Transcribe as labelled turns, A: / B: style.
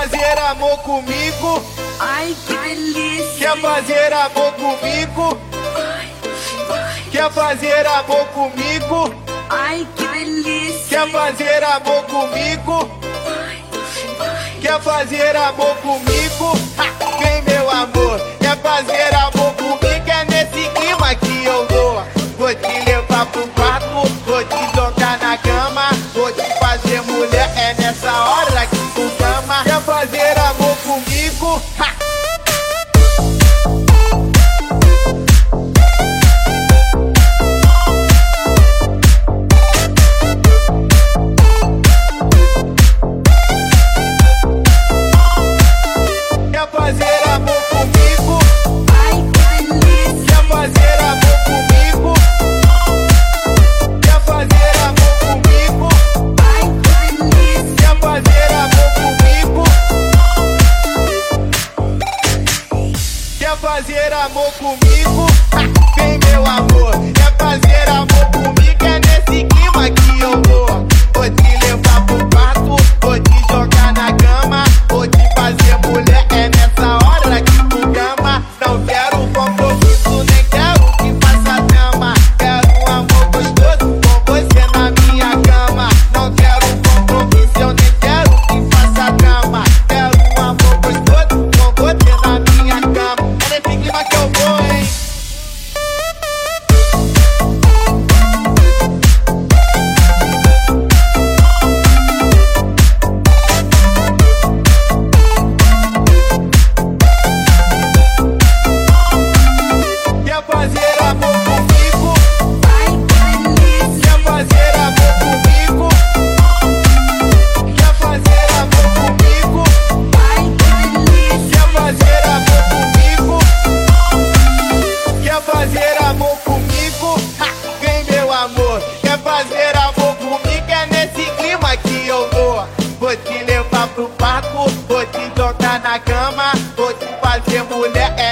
A: fazer amor comigo?
B: Ai, que delícia!
A: Quer fazer amor comigo?
B: Ai,
A: Quer fazer amor comigo?
B: Ai, que delícia!
A: Quer fazer amor comigo?
B: Ai,
A: Quer fazer amor comigo? fazer amor comigo, vem meu amor. na cama, vou te fazer mulher. É